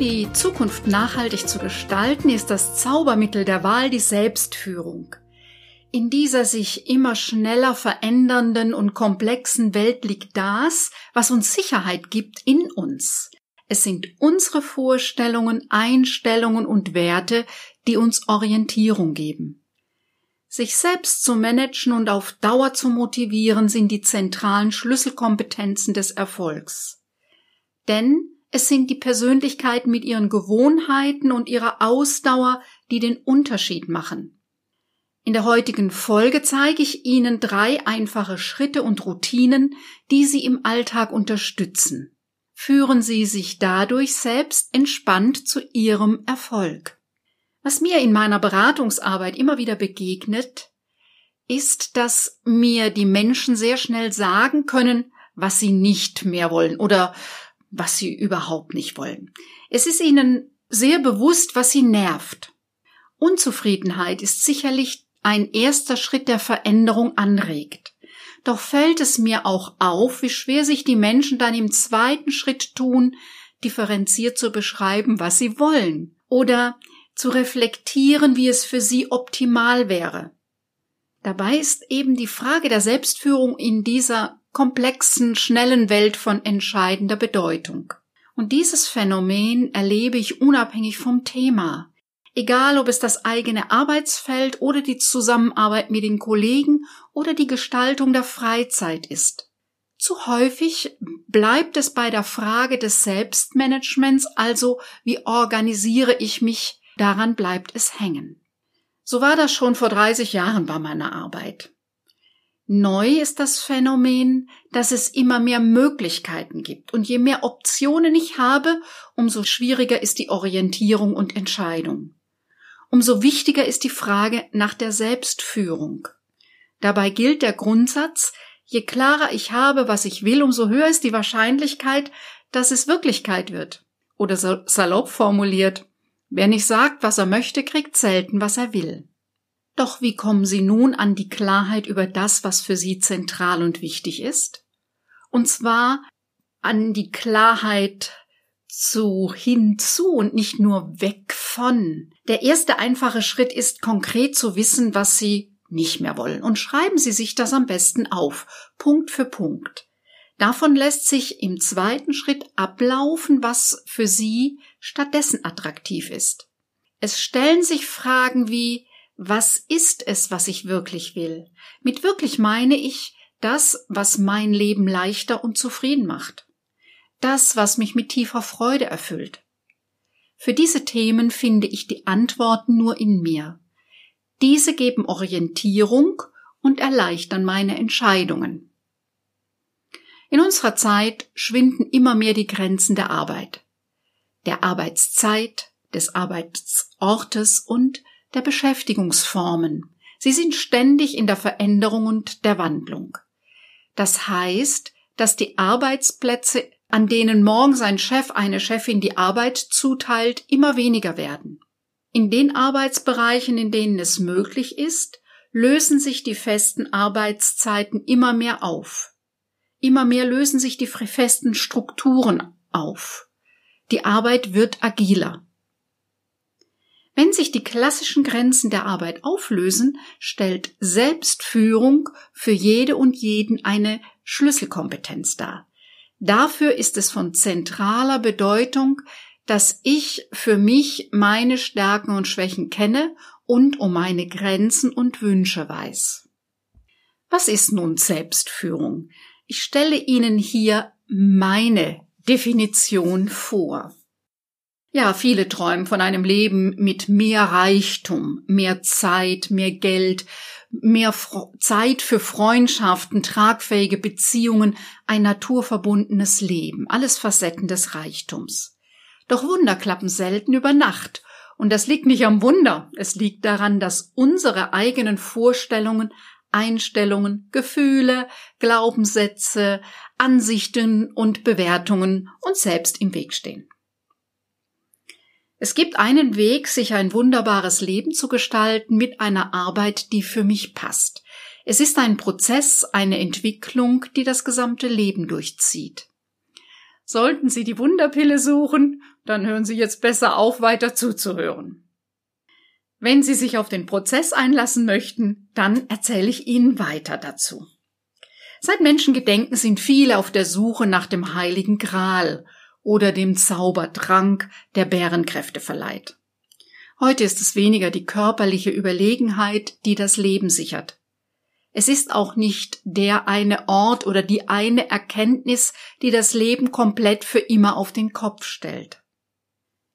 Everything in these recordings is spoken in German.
Die Zukunft nachhaltig zu gestalten, ist das Zaubermittel der Wahl die Selbstführung. In dieser sich immer schneller verändernden und komplexen Welt liegt das, was uns Sicherheit gibt in uns. Es sind unsere Vorstellungen, Einstellungen und Werte, die uns Orientierung geben. Sich selbst zu managen und auf Dauer zu motivieren sind die zentralen Schlüsselkompetenzen des Erfolgs. Denn es sind die Persönlichkeiten mit ihren Gewohnheiten und ihrer Ausdauer, die den Unterschied machen. In der heutigen Folge zeige ich Ihnen drei einfache Schritte und Routinen, die Sie im Alltag unterstützen. Führen Sie sich dadurch selbst entspannt zu Ihrem Erfolg. Was mir in meiner Beratungsarbeit immer wieder begegnet, ist, dass mir die Menschen sehr schnell sagen können, was sie nicht mehr wollen oder was sie überhaupt nicht wollen. Es ist ihnen sehr bewusst, was sie nervt. Unzufriedenheit ist sicherlich ein erster Schritt, der Veränderung anregt. Doch fällt es mir auch auf, wie schwer sich die Menschen dann im zweiten Schritt tun, differenziert zu beschreiben, was sie wollen oder zu reflektieren, wie es für sie optimal wäre. Dabei ist eben die Frage der Selbstführung in dieser komplexen, schnellen Welt von entscheidender Bedeutung. Und dieses Phänomen erlebe ich unabhängig vom Thema. Egal, ob es das eigene Arbeitsfeld oder die Zusammenarbeit mit den Kollegen oder die Gestaltung der Freizeit ist. Zu häufig bleibt es bei der Frage des Selbstmanagements, also wie organisiere ich mich, daran bleibt es hängen. So war das schon vor 30 Jahren bei meiner Arbeit. Neu ist das Phänomen, dass es immer mehr Möglichkeiten gibt. Und je mehr Optionen ich habe, umso schwieriger ist die Orientierung und Entscheidung. Umso wichtiger ist die Frage nach der Selbstführung. Dabei gilt der Grundsatz, je klarer ich habe, was ich will, umso höher ist die Wahrscheinlichkeit, dass es Wirklichkeit wird. Oder salopp formuliert, wer nicht sagt, was er möchte, kriegt selten, was er will. Doch wie kommen Sie nun an die Klarheit über das, was für Sie zentral und wichtig ist? Und zwar an die Klarheit zu hinzu und nicht nur weg von. Der erste einfache Schritt ist konkret zu wissen, was Sie nicht mehr wollen. Und schreiben Sie sich das am besten auf, Punkt für Punkt. Davon lässt sich im zweiten Schritt ablaufen, was für Sie stattdessen attraktiv ist. Es stellen sich Fragen wie, was ist es, was ich wirklich will? Mit wirklich meine ich das, was mein Leben leichter und zufrieden macht. Das, was mich mit tiefer Freude erfüllt. Für diese Themen finde ich die Antworten nur in mir. Diese geben Orientierung und erleichtern meine Entscheidungen. In unserer Zeit schwinden immer mehr die Grenzen der Arbeit, der Arbeitszeit, des Arbeitsortes und der Beschäftigungsformen. Sie sind ständig in der Veränderung und der Wandlung. Das heißt, dass die Arbeitsplätze, an denen morgens ein Chef eine Chefin die Arbeit zuteilt, immer weniger werden. In den Arbeitsbereichen, in denen es möglich ist, lösen sich die festen Arbeitszeiten immer mehr auf. Immer mehr lösen sich die festen Strukturen auf. Die Arbeit wird agiler. Wenn sich die klassischen Grenzen der Arbeit auflösen, stellt Selbstführung für jede und jeden eine Schlüsselkompetenz dar. Dafür ist es von zentraler Bedeutung, dass ich für mich meine Stärken und Schwächen kenne und um meine Grenzen und Wünsche weiß. Was ist nun Selbstführung? Ich stelle Ihnen hier meine Definition vor. Ja, viele träumen von einem Leben mit mehr Reichtum, mehr Zeit, mehr Geld, mehr Fro Zeit für Freundschaften, tragfähige Beziehungen, ein naturverbundenes Leben, alles Facetten des Reichtums. Doch Wunder klappen selten über Nacht, Und das liegt nicht am Wunder, es liegt daran, dass unsere eigenen Vorstellungen, Einstellungen, Gefühle, Glaubenssätze, Ansichten und Bewertungen uns selbst im Weg stehen. Es gibt einen Weg, sich ein wunderbares Leben zu gestalten mit einer Arbeit, die für mich passt. Es ist ein Prozess, eine Entwicklung, die das gesamte Leben durchzieht. Sollten Sie die Wunderpille suchen, dann hören Sie jetzt besser auf, weiter zuzuhören. Wenn Sie sich auf den Prozess einlassen möchten, dann erzähle ich Ihnen weiter dazu. Seit Menschengedenken sind viele auf der Suche nach dem heiligen Gral oder dem Zaubertrank, der Bärenkräfte verleiht. Heute ist es weniger die körperliche Überlegenheit, die das Leben sichert. Es ist auch nicht der eine Ort oder die eine Erkenntnis, die das Leben komplett für immer auf den Kopf stellt.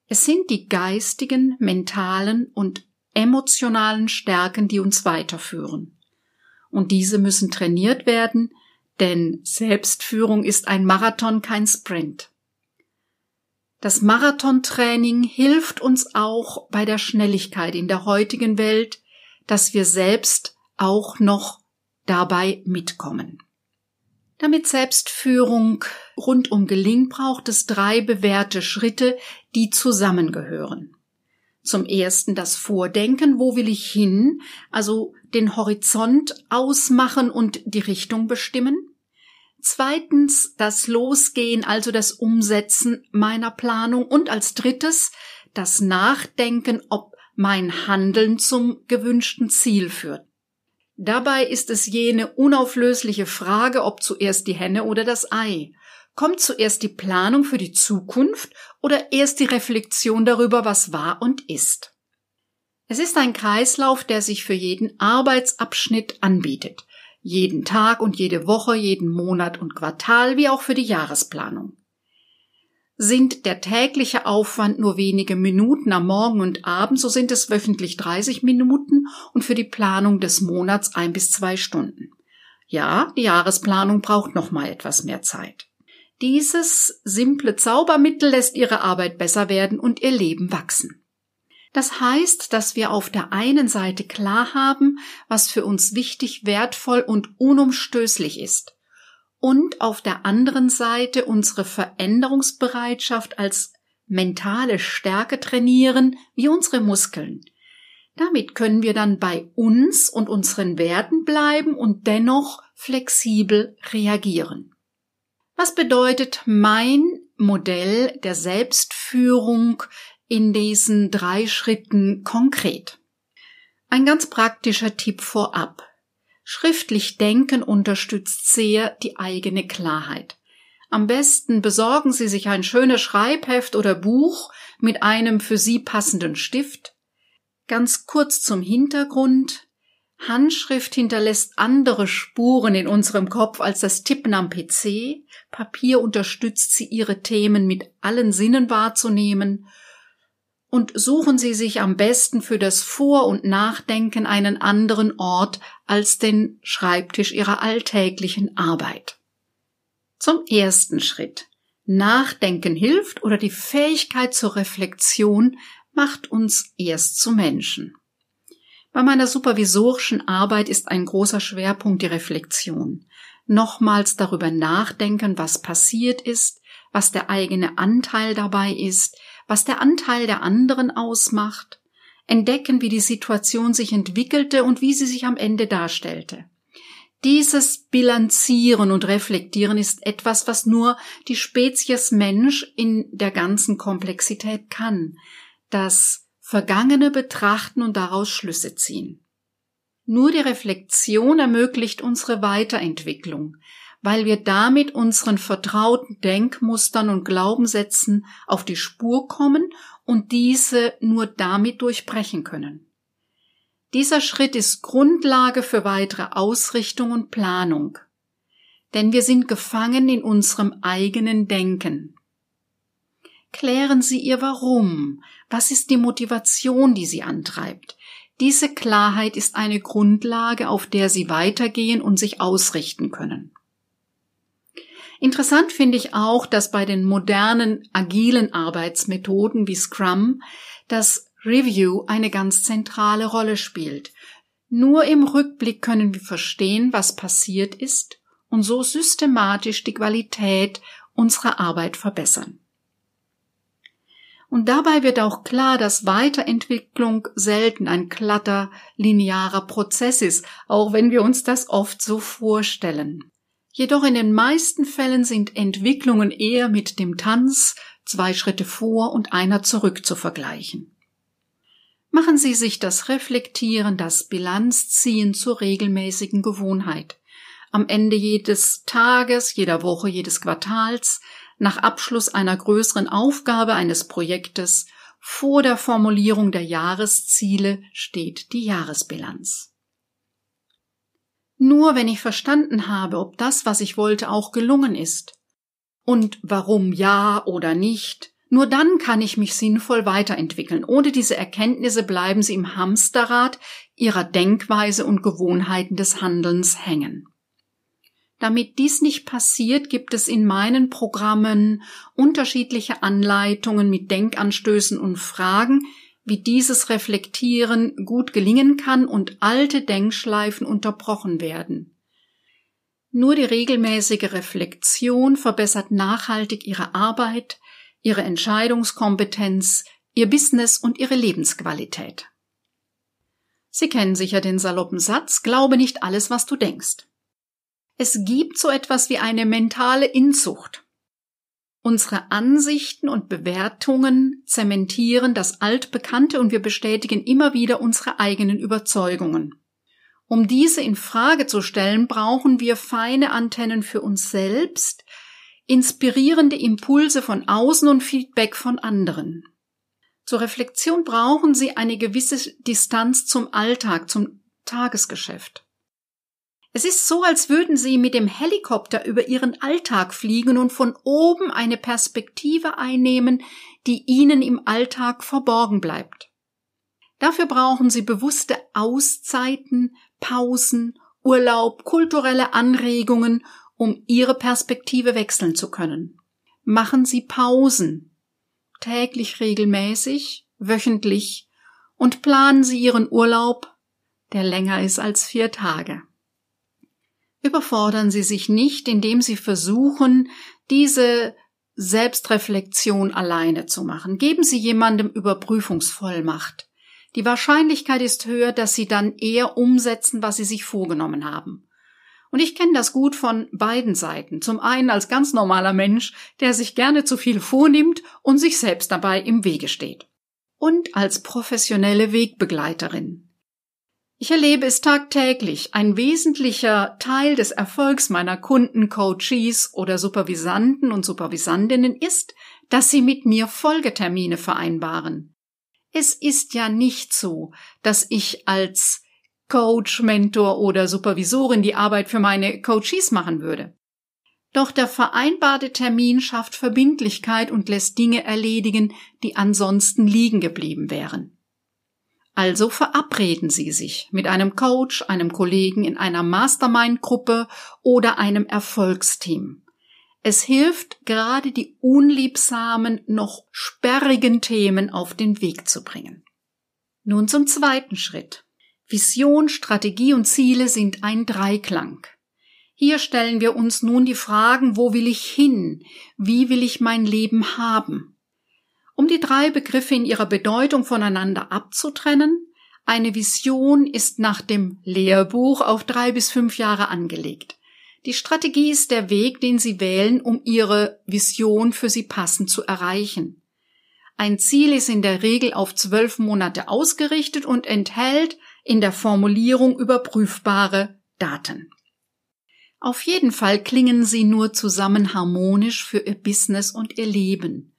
Es sind die geistigen, mentalen und emotionalen Stärken, die uns weiterführen. Und diese müssen trainiert werden, denn Selbstführung ist ein Marathon, kein Sprint. Das Marathontraining hilft uns auch bei der Schnelligkeit in der heutigen Welt, dass wir selbst auch noch dabei mitkommen. Damit Selbstführung rundum gelingt, braucht es drei bewährte Schritte, die zusammengehören. Zum ersten das Vordenken, wo will ich hin, also den Horizont ausmachen und die Richtung bestimmen. Zweitens das Losgehen, also das Umsetzen meiner Planung. Und als drittes das Nachdenken, ob mein Handeln zum gewünschten Ziel führt. Dabei ist es jene unauflösliche Frage, ob zuerst die Henne oder das Ei. Kommt zuerst die Planung für die Zukunft oder erst die Reflexion darüber, was war und ist? Es ist ein Kreislauf, der sich für jeden Arbeitsabschnitt anbietet jeden Tag und jede Woche, jeden Monat und Quartal, wie auch für die Jahresplanung. Sind der tägliche Aufwand nur wenige Minuten am Morgen und Abend, so sind es wöchentlich 30 Minuten und für die Planung des Monats ein bis zwei Stunden. Ja, die Jahresplanung braucht noch mal etwas mehr Zeit. Dieses simple Zaubermittel lässt ihre Arbeit besser werden und ihr Leben wachsen. Das heißt, dass wir auf der einen Seite klar haben, was für uns wichtig, wertvoll und unumstößlich ist. Und auf der anderen Seite unsere Veränderungsbereitschaft als mentale Stärke trainieren, wie unsere Muskeln. Damit können wir dann bei uns und unseren Werten bleiben und dennoch flexibel reagieren. Was bedeutet mein Modell der Selbstführung in diesen drei Schritten konkret. Ein ganz praktischer Tipp vorab. Schriftlich denken unterstützt sehr die eigene Klarheit. Am besten besorgen Sie sich ein schönes Schreibheft oder Buch mit einem für Sie passenden Stift. Ganz kurz zum Hintergrund. Handschrift hinterlässt andere Spuren in unserem Kopf als das Tippen am PC. Papier unterstützt sie, ihre Themen mit allen Sinnen wahrzunehmen und suchen Sie sich am besten für das Vor- und Nachdenken einen anderen Ort als den Schreibtisch Ihrer alltäglichen Arbeit. Zum ersten Schritt. Nachdenken hilft oder die Fähigkeit zur Reflexion macht uns erst zu Menschen. Bei meiner supervisorischen Arbeit ist ein großer Schwerpunkt die Reflexion. Nochmals darüber nachdenken, was passiert ist, was der eigene Anteil dabei ist, was der Anteil der anderen ausmacht, entdecken, wie die Situation sich entwickelte und wie sie sich am Ende darstellte. Dieses Bilanzieren und Reflektieren ist etwas, was nur die Spezies Mensch in der ganzen Komplexität kann. Das Vergangene betrachten und daraus Schlüsse ziehen. Nur die Reflexion ermöglicht unsere Weiterentwicklung, weil wir damit unseren vertrauten Denkmustern und Glaubenssätzen auf die Spur kommen und diese nur damit durchbrechen können. Dieser Schritt ist Grundlage für weitere Ausrichtung und Planung, denn wir sind gefangen in unserem eigenen Denken. Klären Sie Ihr Warum. Was ist die Motivation, die Sie antreibt? Diese Klarheit ist eine Grundlage, auf der Sie weitergehen und sich ausrichten können. Interessant finde ich auch, dass bei den modernen agilen Arbeitsmethoden wie Scrum das Review eine ganz zentrale Rolle spielt. Nur im Rückblick können wir verstehen, was passiert ist und so systematisch die Qualität unserer Arbeit verbessern. Und dabei wird auch klar, dass Weiterentwicklung selten ein glatter, linearer Prozess ist, auch wenn wir uns das oft so vorstellen. Jedoch in den meisten Fällen sind Entwicklungen eher mit dem Tanz zwei Schritte vor und einer zurück zu vergleichen. Machen Sie sich das Reflektieren, das Bilanzziehen zur regelmäßigen Gewohnheit. Am Ende jedes Tages, jeder Woche, jedes Quartals nach Abschluss einer größeren Aufgabe eines Projektes vor der Formulierung der Jahresziele steht die Jahresbilanz. Nur wenn ich verstanden habe, ob das, was ich wollte, auch gelungen ist und warum ja oder nicht, nur dann kann ich mich sinnvoll weiterentwickeln. Ohne diese Erkenntnisse bleiben sie im Hamsterrad ihrer Denkweise und Gewohnheiten des Handelns hängen. Damit dies nicht passiert, gibt es in meinen Programmen unterschiedliche Anleitungen mit Denkanstößen und Fragen, wie dieses Reflektieren gut gelingen kann und alte Denkschleifen unterbrochen werden. Nur die regelmäßige Reflexion verbessert nachhaltig ihre Arbeit, ihre Entscheidungskompetenz, ihr Business und ihre Lebensqualität. Sie kennen sicher den saloppen Satz, glaube nicht alles, was du denkst. Es gibt so etwas wie eine mentale Inzucht. Unsere Ansichten und Bewertungen zementieren das Altbekannte und wir bestätigen immer wieder unsere eigenen Überzeugungen. Um diese in Frage zu stellen, brauchen wir feine Antennen für uns selbst, inspirierende Impulse von außen und Feedback von anderen. Zur Reflexion brauchen Sie eine gewisse Distanz zum Alltag, zum Tagesgeschäft. Es ist so, als würden Sie mit dem Helikopter über Ihren Alltag fliegen und von oben eine Perspektive einnehmen, die Ihnen im Alltag verborgen bleibt. Dafür brauchen Sie bewusste Auszeiten, Pausen, Urlaub, kulturelle Anregungen, um Ihre Perspektive wechseln zu können. Machen Sie Pausen, täglich regelmäßig, wöchentlich, und planen Sie Ihren Urlaub, der länger ist als vier Tage. Überfordern Sie sich nicht, indem Sie versuchen, diese Selbstreflexion alleine zu machen. Geben Sie jemandem Überprüfungsvollmacht. Die Wahrscheinlichkeit ist höher, dass Sie dann eher umsetzen, was Sie sich vorgenommen haben. Und ich kenne das gut von beiden Seiten. Zum einen als ganz normaler Mensch, der sich gerne zu viel vornimmt und sich selbst dabei im Wege steht. Und als professionelle Wegbegleiterin. Ich erlebe es tagtäglich. Ein wesentlicher Teil des Erfolgs meiner Kunden, Coaches oder Supervisanten und Supervisandinnen ist, dass sie mit mir Folgetermine vereinbaren. Es ist ja nicht so, dass ich als Coach, Mentor oder Supervisorin die Arbeit für meine Coaches machen würde. Doch der vereinbarte Termin schafft Verbindlichkeit und lässt Dinge erledigen, die ansonsten liegen geblieben wären. Also verabreden Sie sich mit einem Coach, einem Kollegen in einer Mastermind-Gruppe oder einem Erfolgsteam. Es hilft, gerade die unliebsamen, noch sperrigen Themen auf den Weg zu bringen. Nun zum zweiten Schritt. Vision, Strategie und Ziele sind ein Dreiklang. Hier stellen wir uns nun die Fragen, wo will ich hin? Wie will ich mein Leben haben? Um die drei Begriffe in ihrer Bedeutung voneinander abzutrennen, eine Vision ist nach dem Lehrbuch auf drei bis fünf Jahre angelegt. Die Strategie ist der Weg, den Sie wählen, um Ihre Vision für Sie passend zu erreichen. Ein Ziel ist in der Regel auf zwölf Monate ausgerichtet und enthält in der Formulierung überprüfbare Daten. Auf jeden Fall klingen sie nur zusammen harmonisch für Ihr Business und Ihr Leben.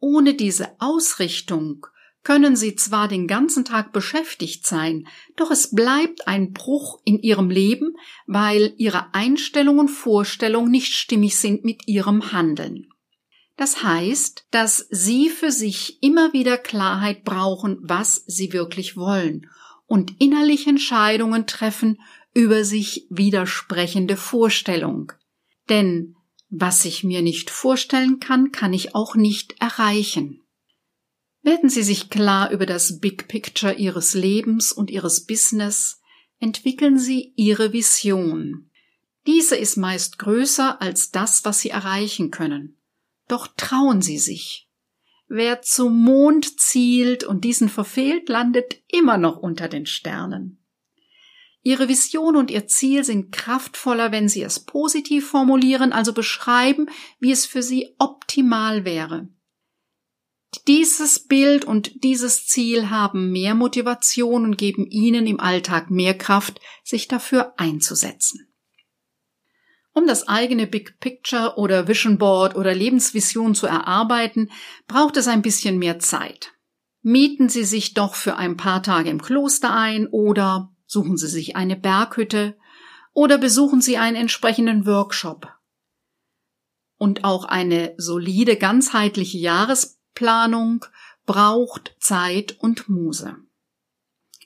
Ohne diese Ausrichtung können Sie zwar den ganzen Tag beschäftigt sein, doch es bleibt ein Bruch in Ihrem Leben, weil Ihre Einstellung und Vorstellung nicht stimmig sind mit Ihrem Handeln. Das heißt, dass Sie für sich immer wieder Klarheit brauchen, was Sie wirklich wollen und innerlich Entscheidungen treffen über sich widersprechende Vorstellung. Denn was ich mir nicht vorstellen kann, kann ich auch nicht erreichen. Werden Sie sich klar über das Big Picture Ihres Lebens und Ihres Business, entwickeln Sie Ihre Vision. Diese ist meist größer als das, was Sie erreichen können. Doch trauen Sie sich. Wer zum Mond zielt und diesen verfehlt, landet immer noch unter den Sternen. Ihre Vision und Ihr Ziel sind kraftvoller, wenn Sie es positiv formulieren, also beschreiben, wie es für Sie optimal wäre. Dieses Bild und dieses Ziel haben mehr Motivation und geben Ihnen im Alltag mehr Kraft, sich dafür einzusetzen. Um das eigene Big Picture oder Vision Board oder Lebensvision zu erarbeiten, braucht es ein bisschen mehr Zeit. Mieten Sie sich doch für ein paar Tage im Kloster ein oder suchen Sie sich eine Berghütte oder besuchen Sie einen entsprechenden Workshop. Und auch eine solide ganzheitliche Jahresplanung braucht Zeit und Muse.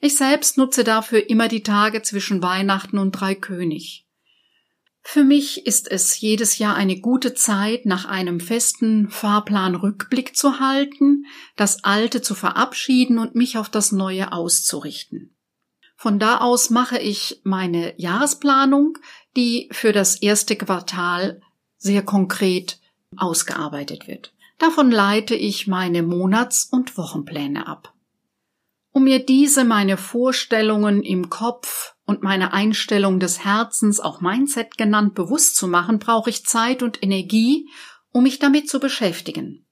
Ich selbst nutze dafür immer die Tage zwischen Weihnachten und Dreikönig. Für mich ist es jedes Jahr eine gute Zeit, nach einem festen Fahrplan Rückblick zu halten, das Alte zu verabschieden und mich auf das Neue auszurichten. Von da aus mache ich meine Jahresplanung, die für das erste Quartal sehr konkret ausgearbeitet wird. Davon leite ich meine Monats- und Wochenpläne ab. Um mir diese meine Vorstellungen im Kopf und meine Einstellung des Herzens, auch Mindset genannt, bewusst zu machen, brauche ich Zeit und Energie, um mich damit zu beschäftigen.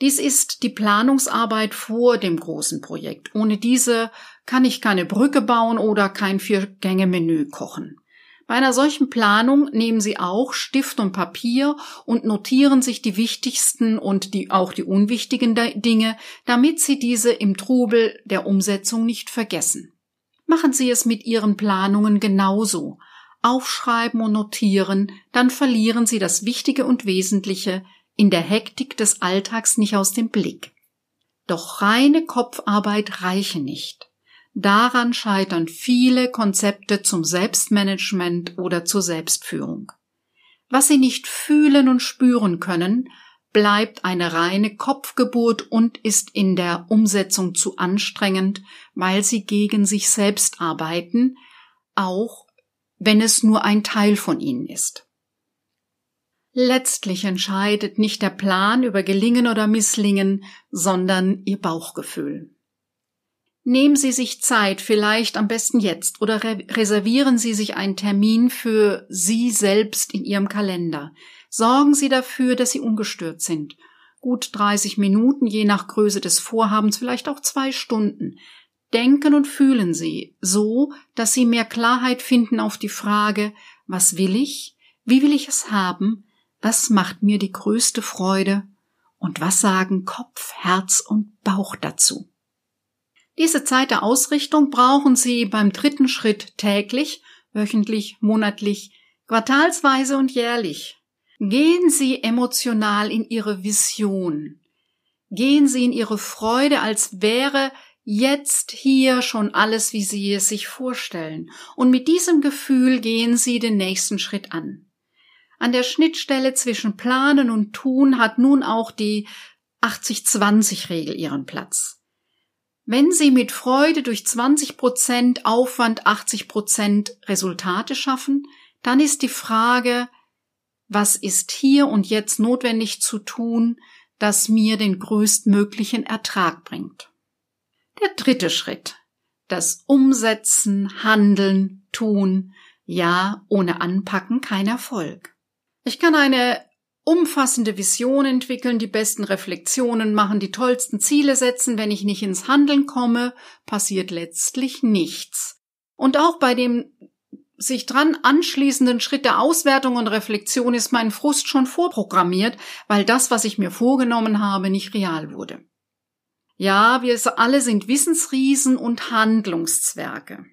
Dies ist die Planungsarbeit vor dem großen Projekt. Ohne diese kann ich keine Brücke bauen oder kein Vier-Gänge-Menü kochen. Bei einer solchen Planung nehmen Sie auch Stift und Papier und notieren sich die wichtigsten und die, auch die unwichtigen Dinge, damit Sie diese im Trubel der Umsetzung nicht vergessen. Machen Sie es mit Ihren Planungen genauso. Aufschreiben und notieren, dann verlieren Sie das Wichtige und Wesentliche in der Hektik des Alltags nicht aus dem Blick. Doch reine Kopfarbeit reiche nicht. Daran scheitern viele Konzepte zum Selbstmanagement oder zur Selbstführung. Was sie nicht fühlen und spüren können, bleibt eine reine Kopfgeburt und ist in der Umsetzung zu anstrengend, weil sie gegen sich selbst arbeiten, auch wenn es nur ein Teil von ihnen ist. Letztlich entscheidet nicht der Plan über Gelingen oder Misslingen, sondern ihr Bauchgefühl. Nehmen Sie sich Zeit, vielleicht am besten jetzt, oder re reservieren Sie sich einen Termin für Sie selbst in Ihrem Kalender. Sorgen Sie dafür, dass Sie ungestört sind. Gut 30 Minuten, je nach Größe des Vorhabens, vielleicht auch zwei Stunden. Denken und fühlen Sie so, dass Sie mehr Klarheit finden auf die Frage, was will ich? Wie will ich es haben? Was macht mir die größte Freude? Und was sagen Kopf, Herz und Bauch dazu? Diese Zeit der Ausrichtung brauchen Sie beim dritten Schritt täglich, wöchentlich, monatlich, quartalsweise und jährlich. Gehen Sie emotional in Ihre Vision. Gehen Sie in Ihre Freude, als wäre jetzt hier schon alles, wie Sie es sich vorstellen. Und mit diesem Gefühl gehen Sie den nächsten Schritt an. An der Schnittstelle zwischen Planen und Tun hat nun auch die 80-20-Regel ihren Platz. Wenn Sie mit Freude durch 20 Prozent Aufwand 80 Prozent Resultate schaffen, dann ist die Frage, was ist hier und jetzt notwendig zu tun, das mir den größtmöglichen Ertrag bringt. Der dritte Schritt. Das Umsetzen, Handeln, Tun. Ja, ohne Anpacken kein Erfolg. Ich kann eine umfassende Vision entwickeln, die besten Reflexionen machen, die tollsten Ziele setzen, wenn ich nicht ins Handeln komme, passiert letztlich nichts. Und auch bei dem sich dran anschließenden Schritt der Auswertung und Reflexion ist mein Frust schon vorprogrammiert, weil das, was ich mir vorgenommen habe, nicht real wurde. Ja, wir alle sind Wissensriesen und Handlungszwerge.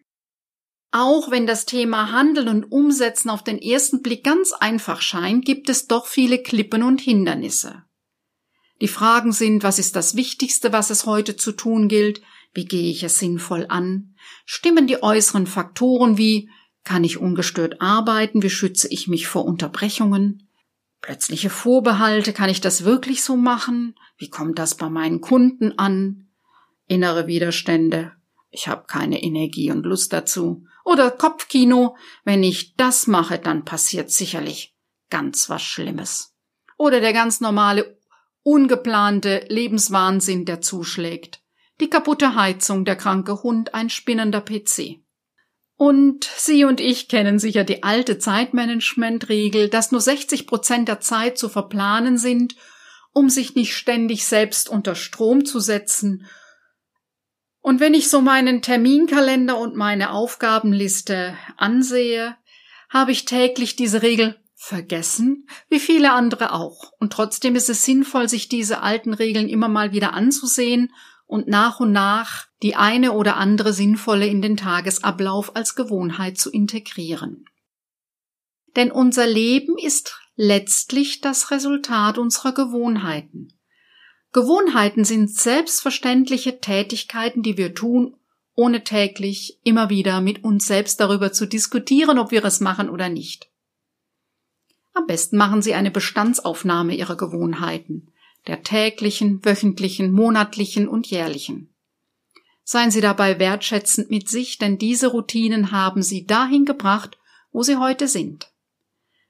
Auch wenn das Thema Handeln und Umsetzen auf den ersten Blick ganz einfach scheint, gibt es doch viele Klippen und Hindernisse. Die Fragen sind, was ist das Wichtigste, was es heute zu tun gilt? Wie gehe ich es sinnvoll an? Stimmen die äußeren Faktoren wie kann ich ungestört arbeiten? Wie schütze ich mich vor Unterbrechungen? Plötzliche Vorbehalte, kann ich das wirklich so machen? Wie kommt das bei meinen Kunden an? Innere Widerstände, ich habe keine Energie und Lust dazu. Oder Kopfkino, wenn ich das mache, dann passiert sicherlich ganz was Schlimmes. Oder der ganz normale, ungeplante Lebenswahnsinn, der zuschlägt. Die kaputte Heizung, der kranke Hund, ein spinnender PC. Und Sie und ich kennen sicher die alte Zeitmanagement-Regel, dass nur 60 Prozent der Zeit zu verplanen sind, um sich nicht ständig selbst unter Strom zu setzen und wenn ich so meinen Terminkalender und meine Aufgabenliste ansehe, habe ich täglich diese Regel vergessen, wie viele andere auch. Und trotzdem ist es sinnvoll, sich diese alten Regeln immer mal wieder anzusehen und nach und nach die eine oder andere sinnvolle in den Tagesablauf als Gewohnheit zu integrieren. Denn unser Leben ist letztlich das Resultat unserer Gewohnheiten. Gewohnheiten sind selbstverständliche Tätigkeiten, die wir tun, ohne täglich immer wieder mit uns selbst darüber zu diskutieren, ob wir es machen oder nicht. Am besten machen Sie eine Bestandsaufnahme Ihrer Gewohnheiten, der täglichen, wöchentlichen, monatlichen und jährlichen. Seien Sie dabei wertschätzend mit sich, denn diese Routinen haben Sie dahin gebracht, wo Sie heute sind.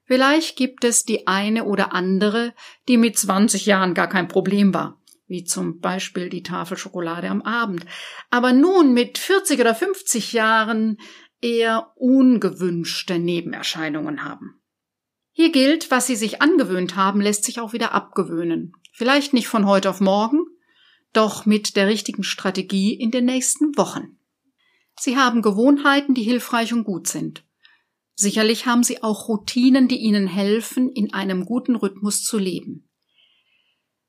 Vielleicht gibt es die eine oder andere, die mit 20 Jahren gar kein Problem war, wie zum Beispiel die Tafel Schokolade am Abend, aber nun mit 40 oder 50 Jahren eher ungewünschte Nebenerscheinungen haben. Hier gilt, was Sie sich angewöhnt haben, lässt sich auch wieder abgewöhnen. Vielleicht nicht von heute auf morgen, doch mit der richtigen Strategie in den nächsten Wochen. Sie haben Gewohnheiten, die hilfreich und gut sind. Sicherlich haben Sie auch Routinen, die Ihnen helfen, in einem guten Rhythmus zu leben.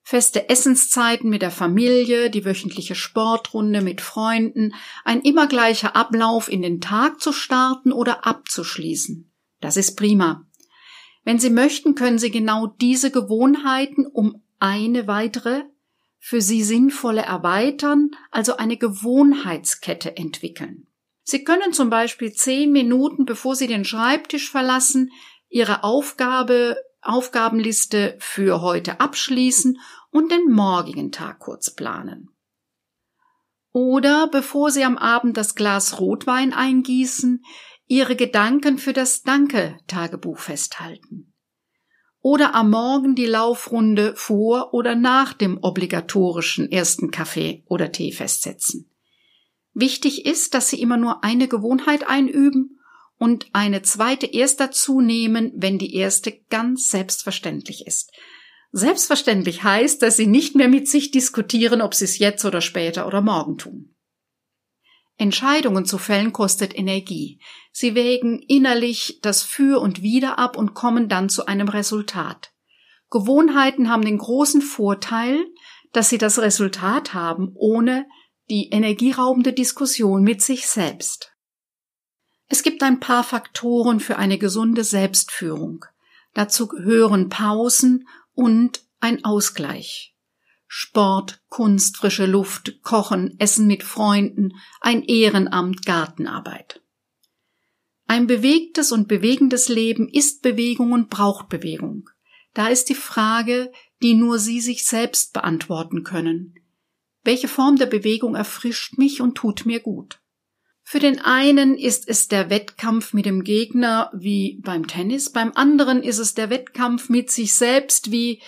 Feste Essenszeiten mit der Familie, die wöchentliche Sportrunde mit Freunden, ein immer gleicher Ablauf in den Tag zu starten oder abzuschließen. Das ist prima. Wenn Sie möchten, können Sie genau diese Gewohnheiten um eine weitere, für Sie sinnvolle erweitern, also eine Gewohnheitskette entwickeln. Sie können zum Beispiel zehn Minuten, bevor Sie den Schreibtisch verlassen, Ihre Aufgabe, Aufgabenliste für heute abschließen und den morgigen Tag kurz planen. Oder bevor Sie am Abend das Glas Rotwein eingießen, Ihre Gedanken für das Danke-Tagebuch festhalten. Oder am Morgen die Laufrunde vor oder nach dem obligatorischen ersten Kaffee oder Tee festsetzen. Wichtig ist, dass Sie immer nur eine Gewohnheit einüben und eine zweite erst dazu nehmen, wenn die erste ganz selbstverständlich ist. Selbstverständlich heißt, dass Sie nicht mehr mit sich diskutieren, ob Sie es jetzt oder später oder morgen tun. Entscheidungen zu fällen kostet Energie. Sie wägen innerlich das Für und Wider ab und kommen dann zu einem Resultat. Gewohnheiten haben den großen Vorteil, dass sie das Resultat haben, ohne die energieraubende Diskussion mit sich selbst. Es gibt ein paar Faktoren für eine gesunde Selbstführung. Dazu gehören Pausen und ein Ausgleich. Sport, Kunst, frische Luft, Kochen, Essen mit Freunden, ein Ehrenamt, Gartenarbeit. Ein bewegtes und bewegendes Leben ist Bewegung und braucht Bewegung. Da ist die Frage, die nur Sie sich selbst beantworten können. Welche Form der Bewegung erfrischt mich und tut mir gut? Für den einen ist es der Wettkampf mit dem Gegner wie beim Tennis, beim anderen ist es der Wettkampf mit sich selbst wie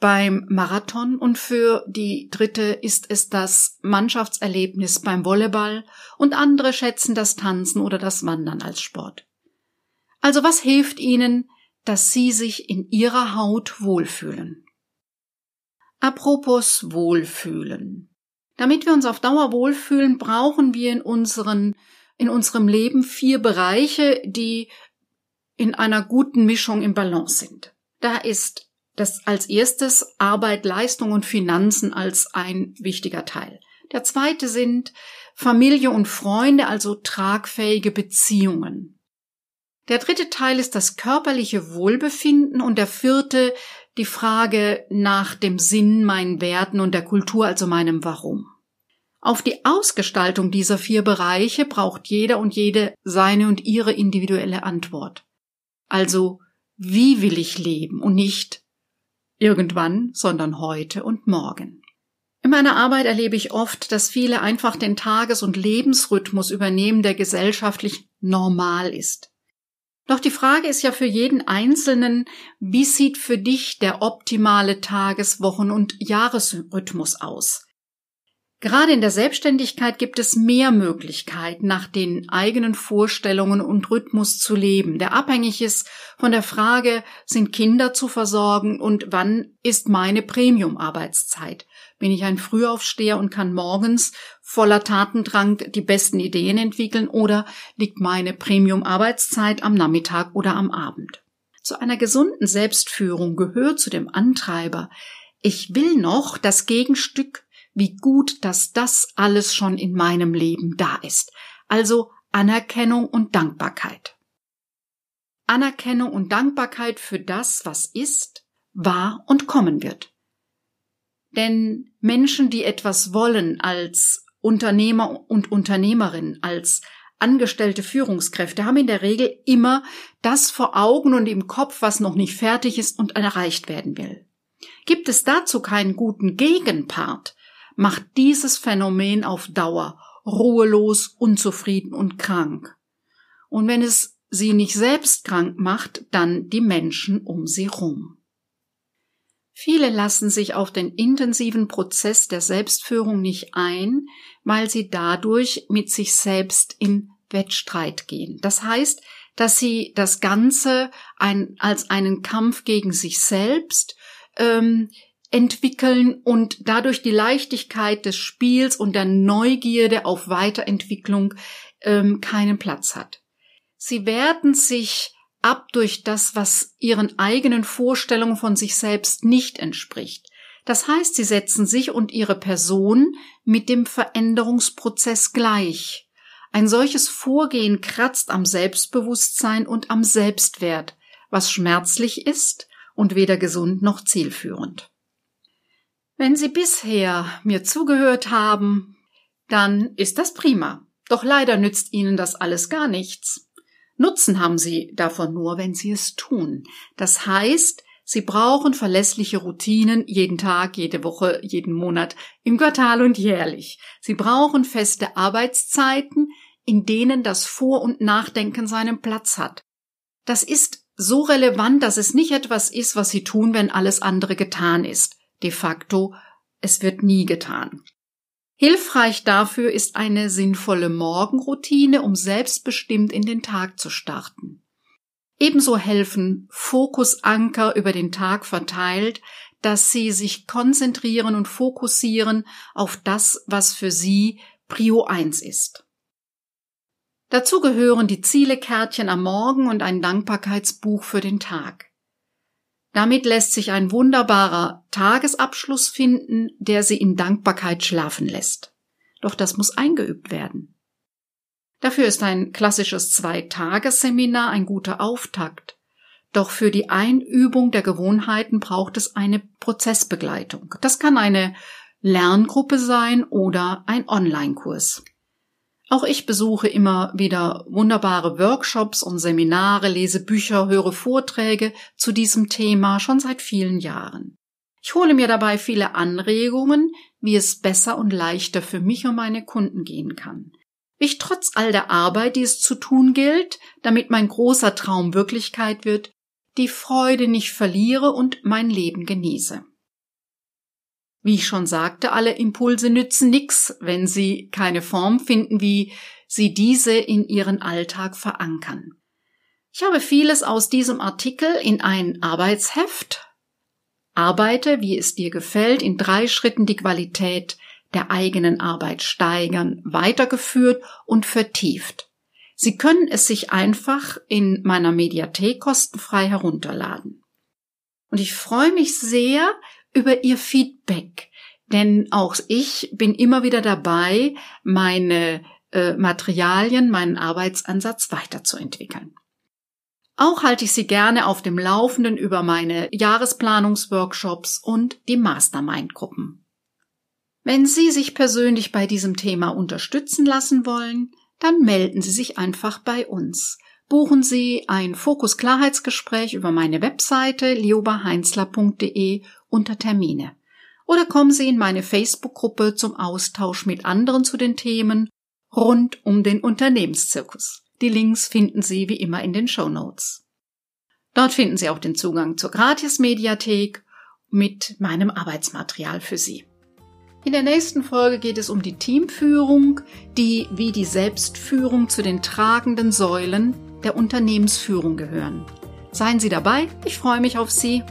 beim Marathon und für die dritte ist es das Mannschaftserlebnis beim Volleyball und andere schätzen das Tanzen oder das Wandern als Sport. Also was hilft ihnen, dass sie sich in ihrer Haut wohlfühlen? Apropos Wohlfühlen. Damit wir uns auf Dauer wohlfühlen, brauchen wir in unseren, in unserem Leben vier Bereiche, die in einer guten Mischung im Balance sind. Da ist das als erstes Arbeit, Leistung und Finanzen als ein wichtiger Teil. Der zweite sind Familie und Freunde, also tragfähige Beziehungen. Der dritte Teil ist das körperliche Wohlbefinden und der vierte die Frage nach dem Sinn, meinen Werten und der Kultur, also meinem Warum. Auf die Ausgestaltung dieser vier Bereiche braucht jeder und jede seine und ihre individuelle Antwort. Also, wie will ich leben und nicht irgendwann, sondern heute und morgen. In meiner Arbeit erlebe ich oft, dass viele einfach den Tages- und Lebensrhythmus übernehmen, der gesellschaftlich normal ist. Doch die Frage ist ja für jeden Einzelnen, wie sieht für dich der optimale Tages-, Wochen- und Jahresrhythmus aus? Gerade in der Selbstständigkeit gibt es mehr Möglichkeiten, nach den eigenen Vorstellungen und Rhythmus zu leben, der abhängig ist von der Frage, sind Kinder zu versorgen und wann ist meine Premium-Arbeitszeit? Bin ich ein Frühaufsteher und kann morgens voller Tatendrang die besten Ideen entwickeln oder liegt meine Premium-Arbeitszeit am Nachmittag oder am Abend? Zu einer gesunden Selbstführung gehört zu dem Antreiber, ich will noch das Gegenstück wie gut, dass das alles schon in meinem Leben da ist. Also Anerkennung und Dankbarkeit. Anerkennung und Dankbarkeit für das, was ist, war und kommen wird. Denn Menschen, die etwas wollen als Unternehmer und Unternehmerin, als angestellte Führungskräfte, haben in der Regel immer das vor Augen und im Kopf, was noch nicht fertig ist und erreicht werden will. Gibt es dazu keinen guten Gegenpart, macht dieses Phänomen auf Dauer ruhelos, unzufrieden und krank. Und wenn es sie nicht selbst krank macht, dann die Menschen um sie rum. Viele lassen sich auf den intensiven Prozess der Selbstführung nicht ein, weil sie dadurch mit sich selbst in Wettstreit gehen. Das heißt, dass sie das Ganze ein, als einen Kampf gegen sich selbst, ähm, entwickeln und dadurch die Leichtigkeit des Spiels und der Neugierde auf Weiterentwicklung ähm, keinen Platz hat. Sie werten sich ab durch das, was ihren eigenen Vorstellungen von sich selbst nicht entspricht. Das heißt, sie setzen sich und ihre Person mit dem Veränderungsprozess gleich. Ein solches Vorgehen kratzt am Selbstbewusstsein und am Selbstwert, was schmerzlich ist und weder gesund noch zielführend. Wenn Sie bisher mir zugehört haben, dann ist das prima. Doch leider nützt Ihnen das alles gar nichts. Nutzen haben Sie davon nur, wenn Sie es tun. Das heißt, Sie brauchen verlässliche Routinen jeden Tag, jede Woche, jeden Monat, im Quartal und jährlich. Sie brauchen feste Arbeitszeiten, in denen das Vor- und Nachdenken seinen Platz hat. Das ist so relevant, dass es nicht etwas ist, was Sie tun, wenn alles andere getan ist de facto, es wird nie getan. Hilfreich dafür ist eine sinnvolle Morgenroutine, um selbstbestimmt in den Tag zu starten. Ebenso helfen Fokusanker über den Tag verteilt, dass Sie sich konzentrieren und fokussieren auf das, was für Sie Prio 1 ist. Dazu gehören die Zielekärtchen am Morgen und ein Dankbarkeitsbuch für den Tag. Damit lässt sich ein wunderbarer Tagesabschluss finden, der sie in Dankbarkeit schlafen lässt. Doch das muss eingeübt werden. Dafür ist ein klassisches Zweitagesseminar ein guter Auftakt. Doch für die Einübung der Gewohnheiten braucht es eine Prozessbegleitung. Das kann eine Lerngruppe sein oder ein Online-Kurs. Auch ich besuche immer wieder wunderbare Workshops und Seminare, lese Bücher, höre Vorträge zu diesem Thema schon seit vielen Jahren. Ich hole mir dabei viele Anregungen, wie es besser und leichter für mich und meine Kunden gehen kann. Ich trotz all der Arbeit, die es zu tun gilt, damit mein großer Traum Wirklichkeit wird, die Freude nicht verliere und mein Leben genieße. Wie ich schon sagte, alle Impulse nützen nix, wenn sie keine Form finden, wie sie diese in ihren Alltag verankern. Ich habe vieles aus diesem Artikel in ein Arbeitsheft Arbeite, wie es dir gefällt, in drei Schritten die Qualität der eigenen Arbeit steigern, weitergeführt und vertieft. Sie können es sich einfach in meiner Mediathek kostenfrei herunterladen. Und ich freue mich sehr, über Ihr Feedback. Denn auch ich bin immer wieder dabei, meine äh, Materialien, meinen Arbeitsansatz weiterzuentwickeln. Auch halte ich Sie gerne auf dem Laufenden über meine Jahresplanungsworkshops und die Mastermind-Gruppen. Wenn Sie sich persönlich bei diesem Thema unterstützen lassen wollen, dann melden Sie sich einfach bei uns. Buchen Sie ein Fokus-Klarheitsgespräch über meine Webseite liobaheinzler.de unter Termine. Oder kommen Sie in meine Facebook-Gruppe zum Austausch mit anderen zu den Themen rund um den Unternehmenszirkus. Die Links finden Sie wie immer in den Show Notes. Dort finden Sie auch den Zugang zur Gratis-Mediathek mit meinem Arbeitsmaterial für Sie. In der nächsten Folge geht es um die Teamführung, die wie die Selbstführung zu den tragenden Säulen der Unternehmensführung gehören. Seien Sie dabei, ich freue mich auf Sie.